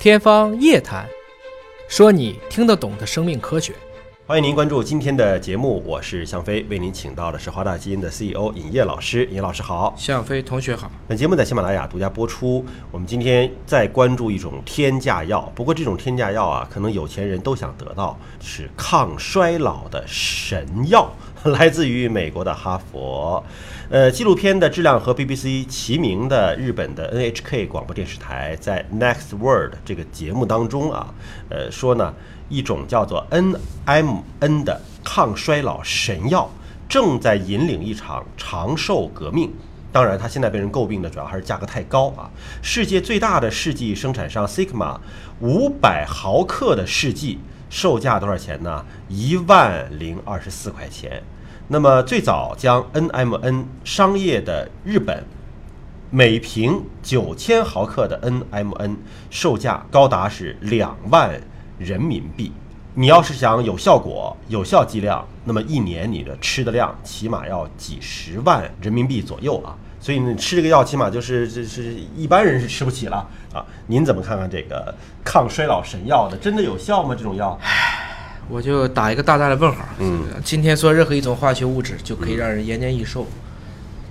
天方夜谭，说你听得懂的生命科学。欢迎您关注今天的节目，我是向飞，为您请到的是华大基因的 CEO 尹烨老师。尹老师好，向飞同学好。本节目在喜马拉雅独家播出。我们今天在关注一种天价药，不过这种天价药啊，可能有钱人都想得到，是抗衰老的神药，来自于美国的哈佛。呃，纪录片的质量和 BBC 齐名的日本的 NHK 广播电视台在 Next Word 这个节目当中啊，呃说呢。一种叫做 NMN 的抗衰老神药，正在引领一场长寿革命。当然，它现在被人诟病的主要还是价格太高啊！世界最大的试剂生产商 Sigma，五百毫克的试剂售价多少钱呢？一万零二十四块钱。那么最早将 NMN 商业的日本，每瓶九千毫克的 NMN 售价高达是两万。人民币，你要是想有效果、有效剂量，那么一年你的吃的量起码要几十万人民币左右啊！所以你吃这个药，起码就是这是一般人是吃不起了啊！您怎么看看这个抗衰老神药的，真的有效吗？这种药，我就打一个大大的问号。嗯，今天说任何一种化学物质就可以让人延年益寿，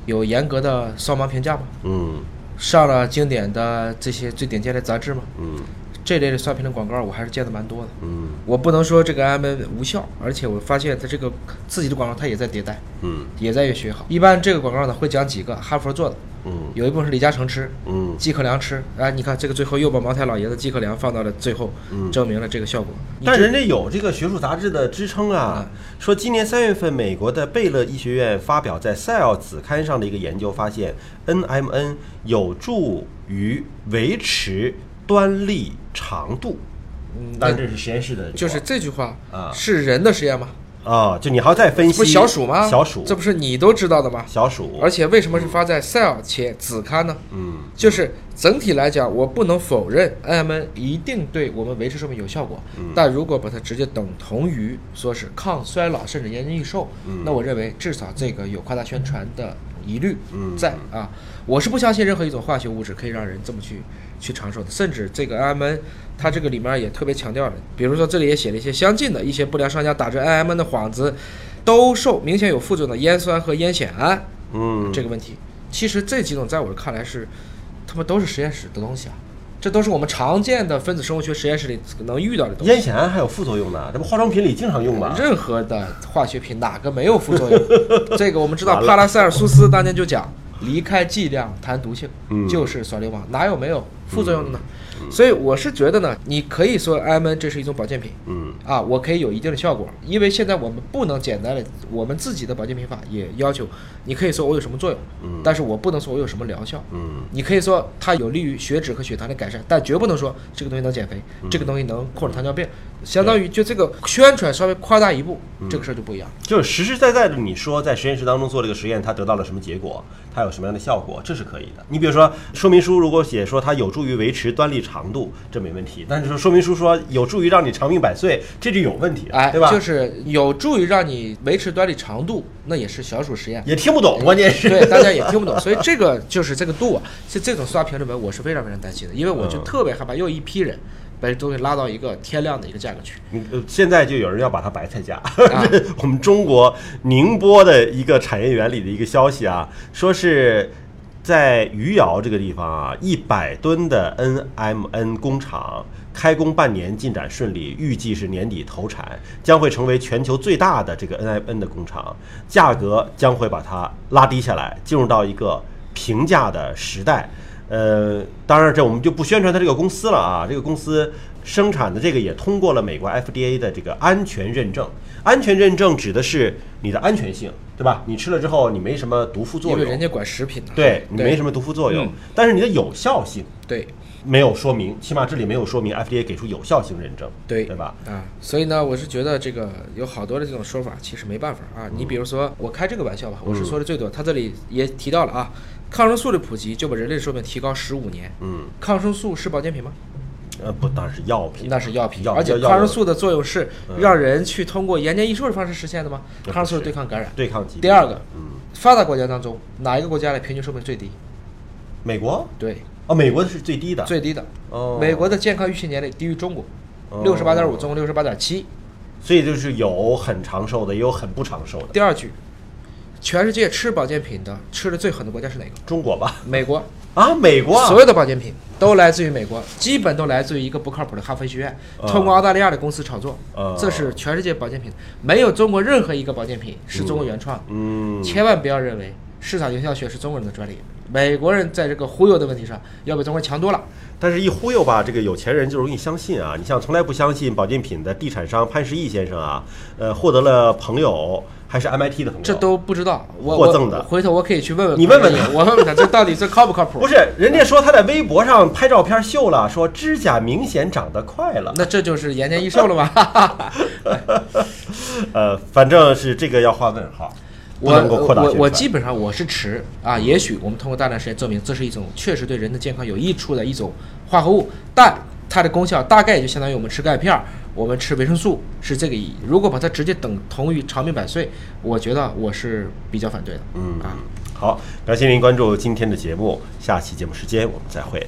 有严格的双盲评价吗？嗯，上了经典的这些最顶尖的杂志吗？嗯。这类的刷屏的广告我还是见的蛮多的。嗯，我不能说这个 M 无效，而且我发现它这个自己的广告它也在迭代，嗯，也在越学好。一般这个广告呢会讲几个哈佛做的，嗯，有一部分是李嘉诚吃，嗯，季克良吃。哎，你看这个最后又把茅台老爷子季克良放到了最后，嗯证明了这个效果。但人家有这个学术杂志的支撑啊，说今年三月份美国的贝勒医学院发表在《Cell》子刊上的一个研究发现，N M N 有助于维持。端粒长度，嗯，但这是实验室的，就是这句话啊，是人的实验吗？啊，就你还要再分析，不小鼠吗？小鼠，这不是你都知道的吗？小鼠，而且为什么是发在 Cell 且子刊呢？嗯，就是整体来讲，我不能否认 M N 一定对我们维持寿命有效果，但如果把它直接等同于说是抗衰老甚至延年益寿，那我认为至少这个有夸大宣传的。疑虑在啊，我是不相信任何一种化学物质可以让人这么去去长寿的，甚至这个 M N，它这个里面也特别强调了，比如说这里也写了一些相近的一些不良商家打着 M N 的幌子，兜售明显有副作用的烟酸和烟酰胺，嗯，这个问题，其实这几种在我看来是，他们都是实验室的东西啊。这都是我们常见的分子生物学实验室里能遇到的东西。烟酰胺还有副作用呢，这不化妆品里经常用吗？任何的化学品哪个没有副作用？这个我们知道，帕拉塞尔苏斯当年就讲，离开剂量谈毒性，就是耍流氓，哪有没有副作用的呢？所以我是觉得呢，你可以说 M N 这是一种保健品，嗯。啊，我可以有一定的效果，因为现在我们不能简单的，我们自己的保健品法也要求，你可以说我有什么作用，嗯，但是我不能说我有什么疗效，嗯，你可以说它有利于血脂和血糖的改善，但绝不能说这个东西能减肥，这个东西能控制糖尿病，相当于就这个宣传稍微夸大一步，这个事儿就不一样，就是实实在在的你说在实验室当中做这个实验，它得到了什么结果，它有什么样的效果，这是可以的。你比如说说明书如果写说它有助于维持端粒长。度这没问题，但是说说明书说有助于让你长命百岁，这就有问题，哎，对吧？就是有助于让你维持端粒长度，那也是小鼠实验，也听不懂，关键是对大家也听不懂，所以这个就是这个度啊，就这种刷屏的文，我是非常非常担心的，因为我就特别害怕又一批人把这东西拉到一个天量的一个价格去。嗯，现在就有人要把它白菜价，我们中国宁波的一个产业园里的一个消息啊，说是。在余姚这个地方啊，一百吨的 NMN 工厂开工半年，进展顺利，预计是年底投产，将会成为全球最大的这个 NMN 的工厂，价格将会把它拉低下来，进入到一个平价的时代。呃，当然这我们就不宣传它这个公司了啊，这个公司生产的这个也通过了美国 FDA 的这个安全认证。安全认证指的是你的安全性，对吧？你吃了之后你没什么毒副作用，因为人家管食品的，对你没什么毒副作用。但是你的有效性，对，没有说明，起码这里没有说明 FDA 给出有效性认证，对，对吧？啊，所以呢，我是觉得这个有好多的这种说法，其实没办法啊。你比如说，我开这个玩笑吧，我是说的最多。他这里也提到了啊，抗生素的普及就把人类寿命提高十五年。嗯，抗生素是保健品吗？呃，不，当然是药品，那是药品，而且抗生素的作用是让人去通过延年益寿的方式实现的吗？抗生素是对抗感染，对抗疾病。第二个，嗯，发达国家当中哪一个国家的平均寿命最低？美国？对，哦，美国的是最低的，最低的。哦，美国的健康预期年龄低于中国，六十八点五，中国六十八点七。所以就是有很长寿的，也有很不长寿的。第二句，全世界吃保健品的吃的最狠的国家是哪个？中国吧？美国啊，美国所有的保健品都来自于美国，基本都来自于一个不靠谱的哈佛学院，通过澳大利亚的公司炒作。这是全世界保健品，没有中国任何一个保健品是中国原创。嗯，千万不要认为市场营销学是中国人的专利，美国人在这个忽悠的问题上要比中国强多了。但是，一忽悠吧，这个有钱人就容易相信啊。你像从来不相信保健品的地产商潘石屹先生啊，呃，获得了朋友还是 MIT 的这都不知道。我获赠的，回头我可以去问问你问问他，我问问他这到底这靠不靠谱？不是，人家说他在微博上拍照片秀了，说指甲明显长得快了，那这就是延年益寿了吗？呃，反正是这个要画问号。我我我基本上我是持啊，也许我们通过大量实验证明，这是一种确实对人的健康有益处的一种化合物，但它的功效大概也就相当于我们吃钙片儿，我们吃维生素是这个意义。如果把它直接等同于长命百岁，我觉得我是比较反对的。嗯啊，好，感谢您关注今天的节目，下期节目时间我们再会。